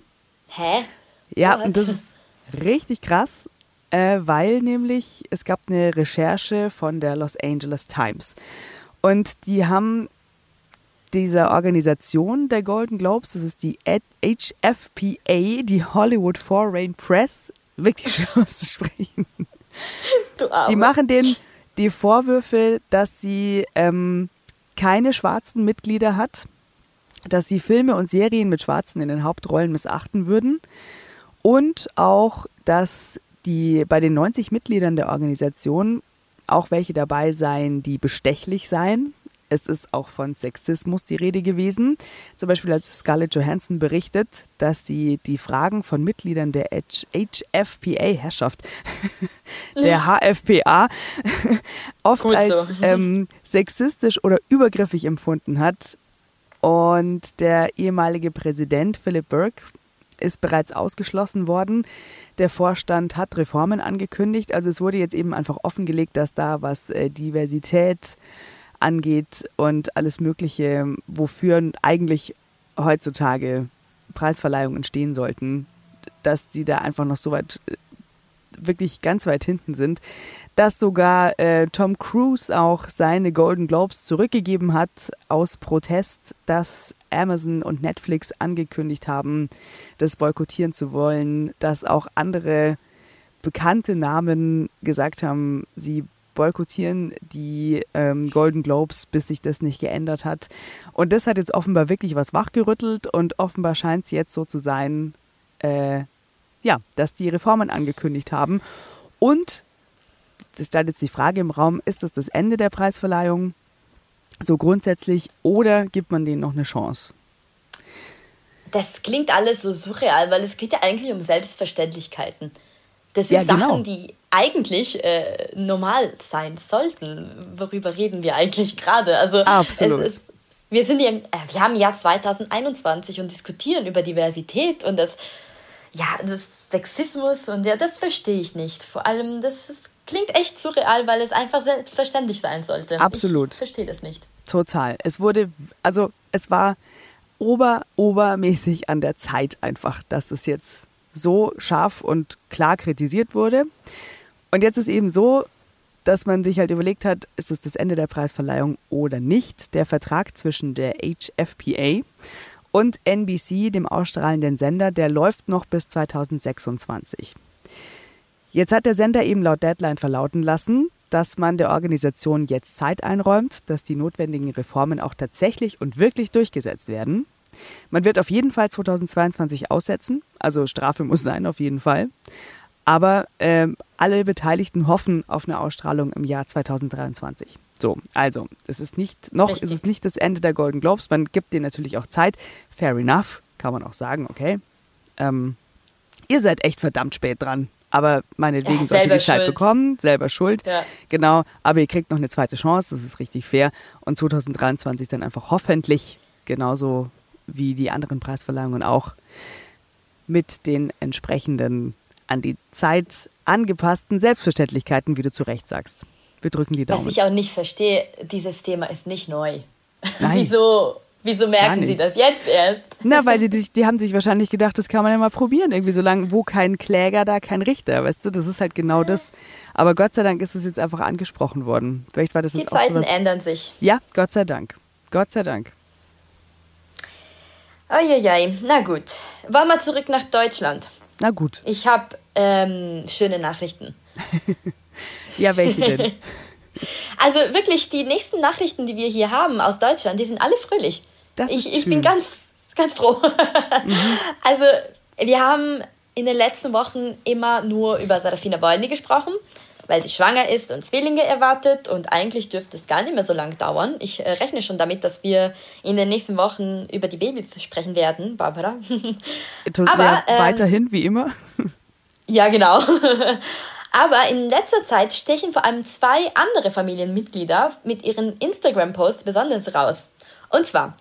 Hä? Ja, What? und das ist richtig krass, äh, weil nämlich es gab eine Recherche von der Los Angeles Times. Und die haben dieser Organisation der Golden Globes, das ist die HFPA, die Hollywood Foreign Press, wirklich schwer auszusprechen. Die machen denen die Vorwürfe, dass sie ähm, keine schwarzen Mitglieder hat, dass sie Filme und Serien mit Schwarzen in den Hauptrollen missachten würden und auch, dass die bei den 90 Mitgliedern der Organisation auch welche dabei seien, die bestechlich seien, es ist auch von Sexismus die Rede gewesen. Zum Beispiel hat Scarlett Johansson berichtet, dass sie die Fragen von Mitgliedern der HFPA-Herrschaft, der HFPA, oft Gut als so. ähm, sexistisch oder übergriffig empfunden hat. Und der ehemalige Präsident Philip Burke ist bereits ausgeschlossen worden. Der Vorstand hat Reformen angekündigt. Also es wurde jetzt eben einfach offengelegt, dass da was äh, Diversität, angeht und alles Mögliche, wofür eigentlich heutzutage Preisverleihungen entstehen sollten, dass die da einfach noch so weit wirklich ganz weit hinten sind, dass sogar äh, Tom Cruise auch seine Golden Globes zurückgegeben hat aus Protest, dass Amazon und Netflix angekündigt haben, das boykottieren zu wollen, dass auch andere bekannte Namen gesagt haben, sie boykottieren die ähm, Golden Globes, bis sich das nicht geändert hat. Und das hat jetzt offenbar wirklich was wachgerüttelt und offenbar scheint es jetzt so zu sein, äh, ja, dass die Reformen angekündigt haben. Und es stellt jetzt die Frage im Raum, ist das das Ende der Preisverleihung so grundsätzlich oder gibt man denen noch eine Chance? Das klingt alles so surreal, weil es geht ja eigentlich um Selbstverständlichkeiten. Das sind ja, genau. Sachen, die eigentlich äh, normal sein sollten. Worüber reden wir eigentlich gerade? Also Absolut. Es, es, wir sind ja, äh, wir haben Jahr 2021 und diskutieren über Diversität und das, ja, das Sexismus und ja, das verstehe ich nicht. Vor allem, das ist, klingt echt surreal, weil es einfach selbstverständlich sein sollte. Absolut. Ich verstehe das nicht. Total. Es wurde, also es war ober, obermäßig an der Zeit einfach, dass das jetzt so scharf und klar kritisiert wurde. Und jetzt ist eben so, dass man sich halt überlegt hat, ist es das Ende der Preisverleihung oder nicht. Der Vertrag zwischen der HFPA und NBC, dem ausstrahlenden Sender, der läuft noch bis 2026. Jetzt hat der Sender eben laut Deadline verlauten lassen, dass man der Organisation jetzt Zeit einräumt, dass die notwendigen Reformen auch tatsächlich und wirklich durchgesetzt werden. Man wird auf jeden Fall 2022 aussetzen, also Strafe muss sein, auf jeden Fall. Aber äh, alle Beteiligten hoffen auf eine Ausstrahlung im Jahr 2023. So, also, es ist nicht, noch Richtig. ist es nicht das Ende der Golden Globes. Man gibt denen natürlich auch Zeit. Fair enough, kann man auch sagen, okay. Ähm, ihr seid echt verdammt spät dran. Aber meinetwegen ja, sollt ihr die Zeit bekommen, selber schuld. Ja. Genau, aber ihr kriegt noch eine zweite Chance, das ist richtig fair. Und 2023 dann einfach hoffentlich genauso wie die anderen Preisverleihungen auch mit den entsprechenden an die Zeit angepassten Selbstverständlichkeiten, wie du zu Recht sagst. Wir drücken die Daumen. Was ich auch nicht verstehe, dieses Thema ist nicht neu. Nein. Wieso Wieso merken Sie das jetzt erst? Na, weil sie die haben sich wahrscheinlich gedacht, das kann man ja mal probieren. Irgendwie so lange, wo kein Kläger, da kein Richter. Weißt du, das ist halt genau das. Aber Gott sei Dank ist es jetzt einfach angesprochen worden. Vielleicht war das die jetzt auch Zeiten sowas. ändern sich. Ja, Gott sei Dank. Gott sei Dank. Eieiei, na gut. Wollen wir zurück nach Deutschland. Na gut. Ich habe ähm, schöne Nachrichten. ja, welche denn? Also wirklich, die nächsten Nachrichten, die wir hier haben aus Deutschland, die sind alle fröhlich. Das ich, ich bin ganz, ganz froh. Mhm. Also, wir haben in den letzten Wochen immer nur über Sarafina Wolny gesprochen, weil sie schwanger ist und Zwillinge erwartet und eigentlich dürfte es gar nicht mehr so lange dauern. Ich äh, rechne schon damit, dass wir in den nächsten Wochen über die Babys sprechen werden, Barbara. Aber ähm, weiterhin wie immer. ja, genau. Aber in letzter Zeit stechen vor allem zwei andere Familienmitglieder mit ihren Instagram-Posts besonders raus. Und zwar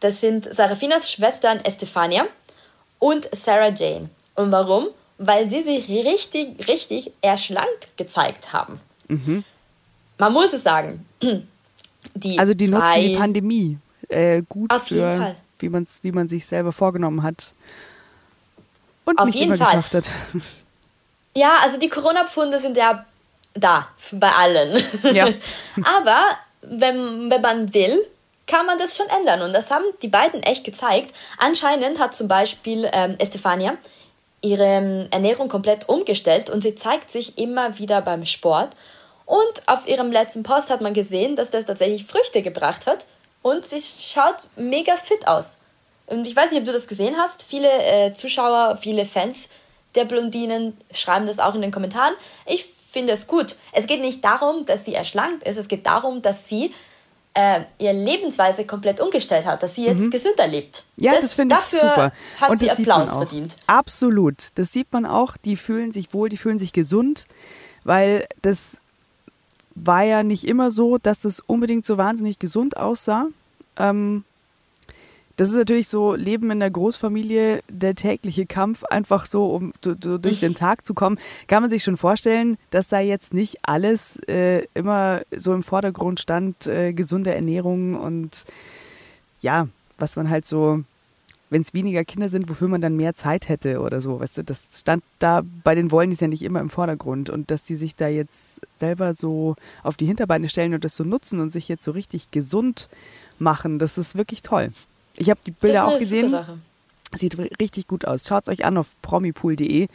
das sind Serafinas Schwestern Estefania und Sarah Jane. Und warum? Weil sie sich richtig, richtig erschlankt gezeigt haben. Mhm. Man muss es sagen. Die also die nutzen die Pandemie äh, gut auf für, wie, man's, wie man sich selber vorgenommen hat. Und auf nicht jeden immer Fall. geschafft hat. Ja, also die Corona-Pfunde sind ja da, bei allen. Ja. Aber wenn, wenn man will, kann man das schon ändern. Und das haben die beiden echt gezeigt. Anscheinend hat zum Beispiel ähm, Estefania ihre ähm, Ernährung komplett umgestellt und sie zeigt sich immer wieder beim Sport. Und auf ihrem letzten Post hat man gesehen, dass das tatsächlich Früchte gebracht hat und sie schaut mega fit aus. Und ich weiß nicht, ob du das gesehen hast. Viele äh, Zuschauer, viele Fans der Blondinen schreiben das auch in den Kommentaren. Ich finde es gut. Es geht nicht darum, dass sie erschlankt ist. Es geht darum, dass sie äh, ihre Lebensweise komplett umgestellt hat, dass sie jetzt mhm. gesünder lebt. Ja, das, das finde ich super. Hat Und sie Applaus verdient. Absolut. Das sieht man auch. Die fühlen sich wohl, die fühlen sich gesund, weil das war ja nicht immer so, dass das unbedingt so wahnsinnig gesund aussah. Ähm, das ist natürlich so Leben in der Großfamilie, der tägliche Kampf, einfach so, um durch den Tag zu kommen. Kann man sich schon vorstellen, dass da jetzt nicht alles äh, immer so im Vordergrund stand, äh, gesunde Ernährung und ja, was man halt so, wenn es weniger Kinder sind, wofür man dann mehr Zeit hätte oder so, weißt du, das stand da bei den Wollen ist ja nicht immer im Vordergrund und dass die sich da jetzt selber so auf die Hinterbeine stellen und das so nutzen und sich jetzt so richtig gesund machen, das ist wirklich toll. Ich habe die Bilder auch gesehen. Sieht richtig gut aus. Schaut es euch an auf promipool.de.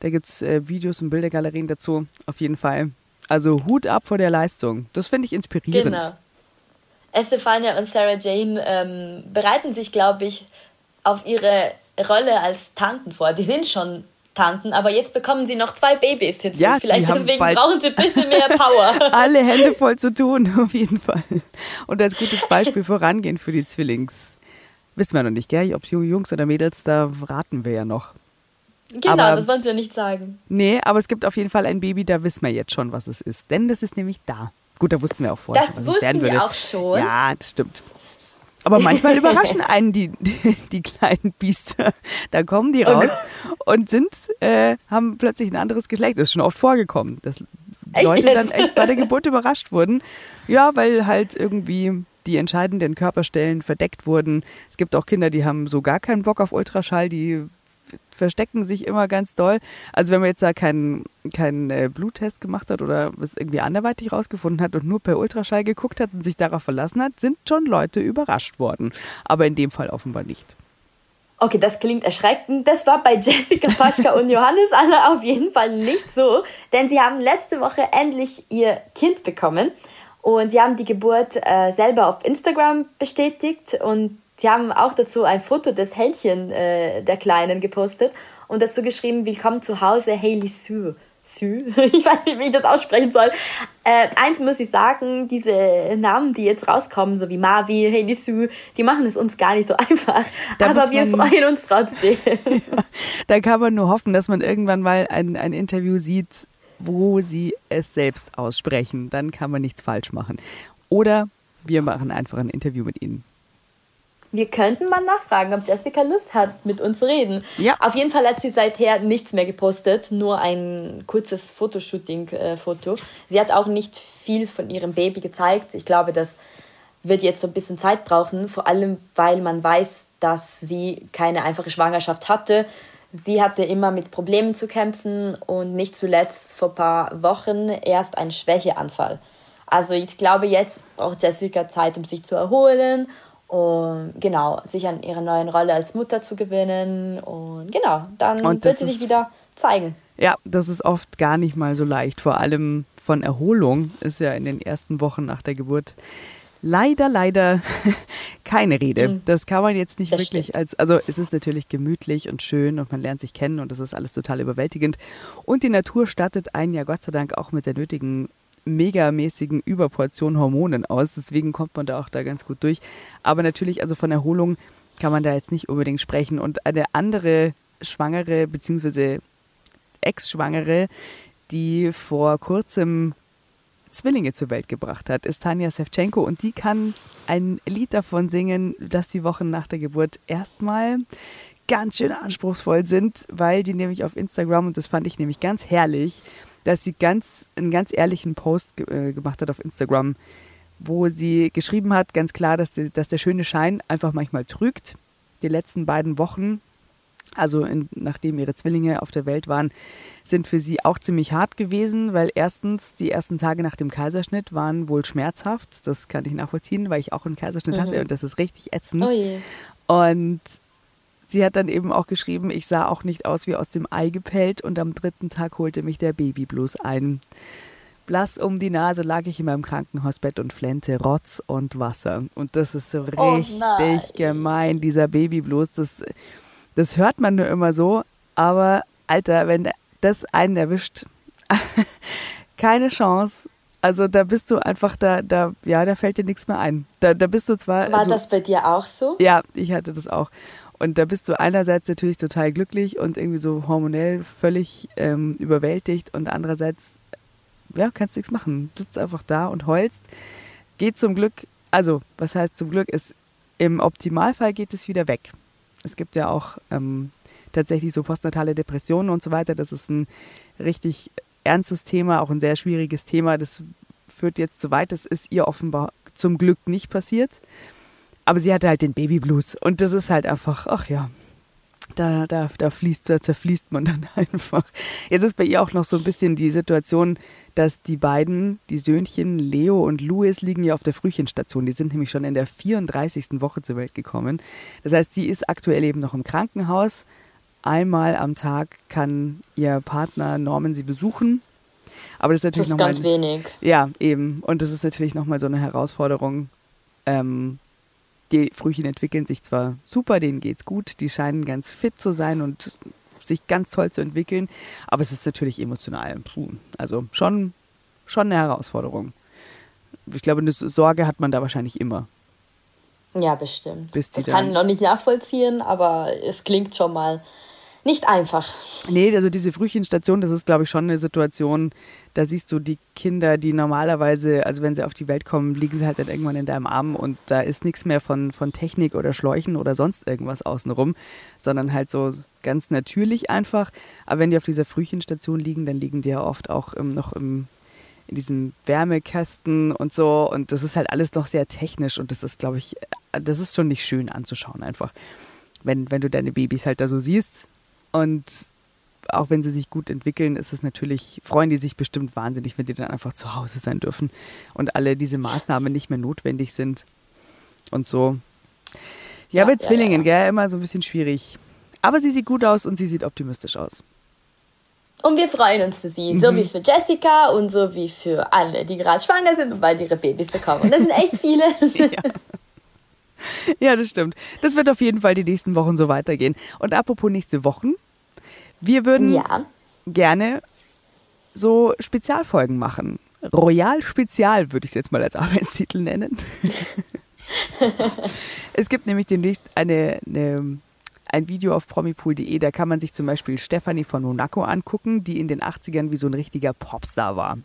Da gibt es äh, Videos und Bildergalerien dazu. Auf jeden Fall. Also Hut ab vor der Leistung. Das finde ich inspirierend. Genau. Estefania und Sarah Jane ähm, bereiten sich, glaube ich, auf ihre Rolle als Tanten vor. Die sind schon Tanten, aber jetzt bekommen sie noch zwei Babys hinzu. Ja, Vielleicht deswegen brauchen sie ein bisschen mehr Power. Alle Hände voll zu tun, auf jeden Fall. Und als gutes Beispiel vorangehen für die Zwillings. Wissen wir noch nicht, gell? Ob es Jungs oder Mädels, da raten wir ja noch. Genau, aber, das wollen sie ja nicht sagen. Nee, aber es gibt auf jeden Fall ein Baby, da wissen wir jetzt schon, was es ist. Denn das ist nämlich da. Gut, da wussten wir auch vorher, das was würde. Das wussten wir auch schon. Ja, das stimmt. Aber manchmal überraschen einen die, die, die, kleinen Biester. Da kommen die raus und sind, äh, haben plötzlich ein anderes Geschlecht. Das ist schon oft vorgekommen, dass echt Leute jetzt? dann echt bei der Geburt überrascht wurden. Ja, weil halt irgendwie die entscheidenden Körperstellen verdeckt wurden. Es gibt auch Kinder, die haben so gar keinen Bock auf Ultraschall, die verstecken sich immer ganz doll. Also wenn man jetzt da keinen keinen äh, Bluttest gemacht hat oder es irgendwie anderweitig rausgefunden hat und nur per Ultraschall geguckt hat und sich darauf verlassen hat, sind schon Leute überrascht worden. Aber in dem Fall offenbar nicht. Okay, das klingt erschreckend. Das war bei Jessica Paschka und Johannes Anna auf jeden Fall nicht so, denn sie haben letzte Woche endlich ihr Kind bekommen. Und sie haben die Geburt äh, selber auf Instagram bestätigt und sie haben auch dazu ein Foto des Händchen äh, der Kleinen gepostet und dazu geschrieben, willkommen zu Hause, Hailey Sue. Sue. Ich weiß nicht, wie ich das aussprechen soll. Äh, eins muss ich sagen, diese Namen, die jetzt rauskommen, so wie Mavi, Hailey Sue, die machen es uns gar nicht so einfach. Da Aber wir freuen uns trotzdem. Ja, da kann man nur hoffen, dass man irgendwann mal ein, ein Interview sieht, wo sie es selbst aussprechen. Dann kann man nichts falsch machen. Oder wir machen einfach ein Interview mit ihnen. wir könnten mal nachfragen, ob Jessica Lust hat, mit uns zu reden. Ja. Auf jeden Fall hat sie seither nichts mehr gepostet, nur ein kurzes Fotoshooting-Foto. sie hat auch nicht viel von ihrem Baby gezeigt. Ich glaube, das wird jetzt so ein bisschen Zeit brauchen, vor allem weil man weiß, dass sie keine einfache Schwangerschaft hatte. Sie hatte immer mit Problemen zu kämpfen und nicht zuletzt vor ein paar Wochen erst einen Schwächeanfall. Also ich glaube, jetzt braucht Jessica Zeit, um sich zu erholen und genau, sich an ihre neuen Rolle als Mutter zu gewinnen. Und genau, dann Und wird sie sich wieder zeigen. Ja, das ist oft gar nicht mal so leicht. Vor allem von Erholung ist ja in den ersten Wochen nach der Geburt leider, leider keine Rede. Das kann man jetzt nicht Das wirklich als, also es ist natürlich gemütlich und schön und man lernt sich kennen und das ist alles total überwältigend. Und die Natur stattet einen ja Gott sei Dank auch mit der nötigen megamäßigen Überportion Hormonen aus. Deswegen kommt man da auch da ganz gut durch. Aber natürlich, also von Erholung kann man da jetzt nicht unbedingt sprechen. Und eine andere Schwangere beziehungsweise Ex-Schwangere, die vor kurzem Zwillinge zur Welt gebracht hat, ist Tanja Sevchenko und die kann ein Lied davon singen, dass die Wochen nach der Geburt erstmal ganz schön anspruchsvoll sind, weil die nämlich auf Instagram, und das fand ich nämlich ganz herrlich, dass sie ganz, einen ganz ehrlichen Post ge äh, gemacht hat auf Instagram, wo sie geschrieben hat, ganz klar, dass, die, dass der schöne Schein einfach manchmal trügt. Die letzten beiden Wochen also in, nachdem ihre Zwillinge auf der Welt waren, sind für sie auch ziemlich hart gewesen, weil erstens die ersten Tage nach dem Kaiserschnitt waren wohl schmerzhaft. Das kann ich nachvollziehen, weil ich auch einen Kaiserschnitt hatte und das ist richtig ätzend. Oh. Und sie hat dann eben auch geschrieben, ich sah auch nicht aus wie aus dem Ei gepellt und am dritten Tag holte mich der Babyblues ein. Blass um die Nase lag ich in meinem Krankenhausbett und flennte Rotz und Wasser. Und das ist so Oh richtig nein. gemein, dieser Babyblues. Das, das hört man nur immer so, aber Alter, wenn das einen erwischt, keine Chance. Also da bist du einfach da, da, ja, da fällt dir nichts mehr ein. Da, da bist du zwar. War also, das bei dir auch so? ja, ich hatte das auch. Und da bist du einerseits natürlich total glücklich und irgendwie so hormonell völlig ähm, überwältigt und andererseits, ja, kannst nichts machen. Sitzt einfach da und heulst. Geht zum Glück, also was heißt zum Glück, ist im Optimalfall geht es wieder weg. Es gibt ja auch ähm, tatsächlich so postnatale Depressionen und so weiter. Das ist ein richtig ernstes Thema, auch ein sehr schwieriges Thema. Das führt jetzt zu weit. Das ist ihr offenbar zum Glück nicht passiert. Aber sie hatte halt den Babyblues und das ist halt einfach, ach ja, da, da, da fließt, da zerfließt man dann einfach. Jetzt ist bei ihr auch noch so ein bisschen die Situation, dass die beiden, die Söhnchen Leo und Louis, liegen ja auf der Frühchenstation. Die sind nämlich schon in der 34. Woche zur Welt gekommen. Das heißt, sie ist aktuell eben noch im Krankenhaus. Einmal am Tag kann ihr Partner Norman sie besuchen. Aber das ist Das natürlich ist nochmal. ganz wenig. Ja, eben. Und das ist natürlich nochmal so eine Herausforderung. Ähm, die Frühchen entwickeln sich zwar super, denen geht's gut, die scheinen ganz fit zu sein und sich ganz toll zu entwickeln, aber es ist natürlich emotional. Puh, also schon, schon eine Herausforderung. Ich glaube, eine Sorge hat man da wahrscheinlich immer. Ja, bestimmt. Bis das kann ich noch nicht nachvollziehen, aber es klingt schon mal nicht einfach. Nee, also diese Frühchenstation, das ist, glaube ich, schon eine Situation, da siehst du die Kinder, die normalerweise, also wenn sie auf die Welt kommen, liegen sie halt dann irgendwann in deinem Arm und da ist nichts mehr von, von Technik oder Schläuchen oder sonst irgendwas außenrum, sondern halt so ganz natürlich einfach. Aber wenn die auf dieser Frühchenstation liegen, dann liegen die ja oft auch im, noch im, in diesen Wärmekästen und so und das ist halt alles noch sehr technisch und das ist, glaube ich, das ist schon nicht schön anzuschauen einfach. Wenn, wenn du deine Babys halt da so siehst und auch wenn sie sich gut entwickeln, ist es natürlich, freuen die sich bestimmt wahnsinnig, wenn die dann einfach zu Hause sein dürfen und alle diese Maßnahmen nicht mehr notwendig sind. Und so. Ja, bei ja, Zwillingen, ja. gell, immer so ein bisschen schwierig. Aber sie sieht gut aus und sie sieht optimistisch aus. Und wir freuen uns für sie, Mhm. so wie für Jessica und so wie für alle, die gerade schwanger sind und bald ihre Babys bekommen. Und das sind echt viele. Ja, das stimmt. Das wird auf jeden Fall die nächsten Wochen so weitergehen. Und apropos nächste Wochen, wir würden ja. gerne so Spezialfolgen machen. Royal Spezial würde ich es jetzt mal als Arbeitstitel nennen. es gibt nämlich demnächst eine, eine, ein Video auf promipool.de, da kann man sich zum Beispiel Stephanie von Monaco angucken, die in den 80ern wie so ein richtiger Popstar war.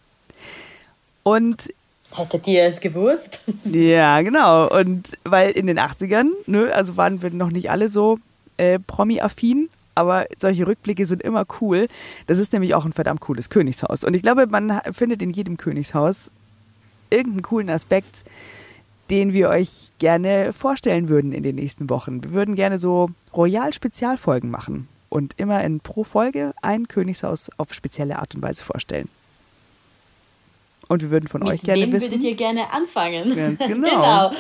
Und Hättet ihr es gewusst? Ja, genau. Und weil in den 80ern, ne, also waren wir noch nicht alle so äh, Promi-affin, aber solche Rückblicke sind immer cool. Das ist nämlich auch ein verdammt cooles Königshaus. Und ich glaube, man findet in jedem Königshaus irgendeinen coolen Aspekt, den wir euch gerne vorstellen würden in den nächsten Wochen. Wir würden gerne so Royal-Spezialfolgen machen und immer in pro Folge ein Königshaus auf spezielle Art und Weise vorstellen. Und wir würden von Mit euch gerne wem wissen. würdet ihr gerne anfangen? Ganz genau. genau.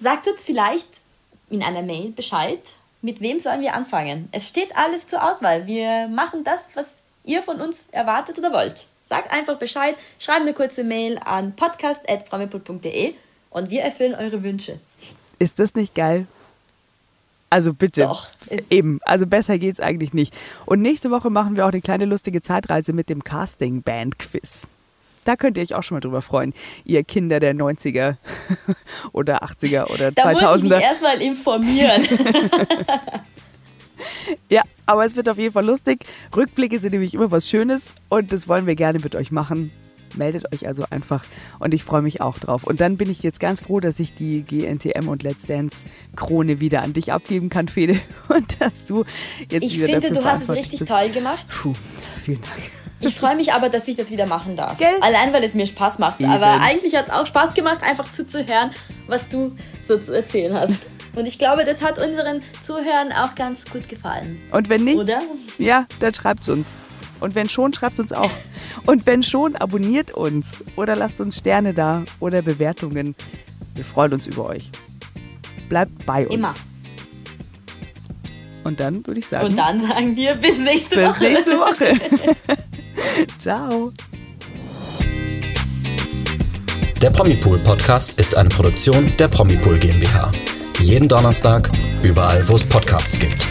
Sagt uns vielleicht in einer Mail Bescheid, mit wem sollen wir anfangen. Es steht alles zur Auswahl. Wir machen das, was ihr von uns erwartet oder wollt. Sagt einfach Bescheid, schreibt eine kurze Mail an podcast.promipol.de und wir erfüllen eure Wünsche. Ist das nicht geil? Also bitte. Doch. Eben. Also besser geht's eigentlich nicht. Und nächste Woche machen wir auch eine kleine lustige Zeitreise mit dem Casting Band Quiz. Da könnt ihr euch auch schon mal drüber freuen, ihr Kinder der 90er oder 80er oder Da muss ich 2000er. mich erstmal informieren. Ja, aber es wird auf jeden Fall lustig. Rückblicke sind nämlich immer was Schönes und das wollen wir gerne mit euch machen. Meldet euch also einfach und ich freue mich auch drauf. Und dann bin ich jetzt ganz froh, dass ich die GNTM und Let's Dance Krone wieder an dich abgeben kann, Fede. Und dass du jetzt Ich wieder finde, dafür du hast es richtig bist. toll gemacht. Puh, vielen Dank. Ich freue mich aber, dass ich das wieder machen darf. Gell? Allein, weil es mir Spaß macht. Eben. Aber eigentlich hat es auch Spaß gemacht, einfach zuzuhören, was du so zu erzählen hast. Und ich glaube, das hat unseren Zuhörern auch ganz gut gefallen. Und wenn nicht, Oder? ja, dann schreibt's uns. Und wenn schon, schreibt uns auch. Und wenn schon, abonniert uns oder lasst uns Sterne da oder Bewertungen. Wir freuen uns über euch. Bleibt bei uns. Immer. Und dann würde ich sagen, Und dann sagen wir bis nächste bis Woche. nächste Woche. Ciao. Der Promipool Podcast ist eine Produktion der Promipool GmbH. Jeden Donnerstag, überall, wo es Podcasts gibt.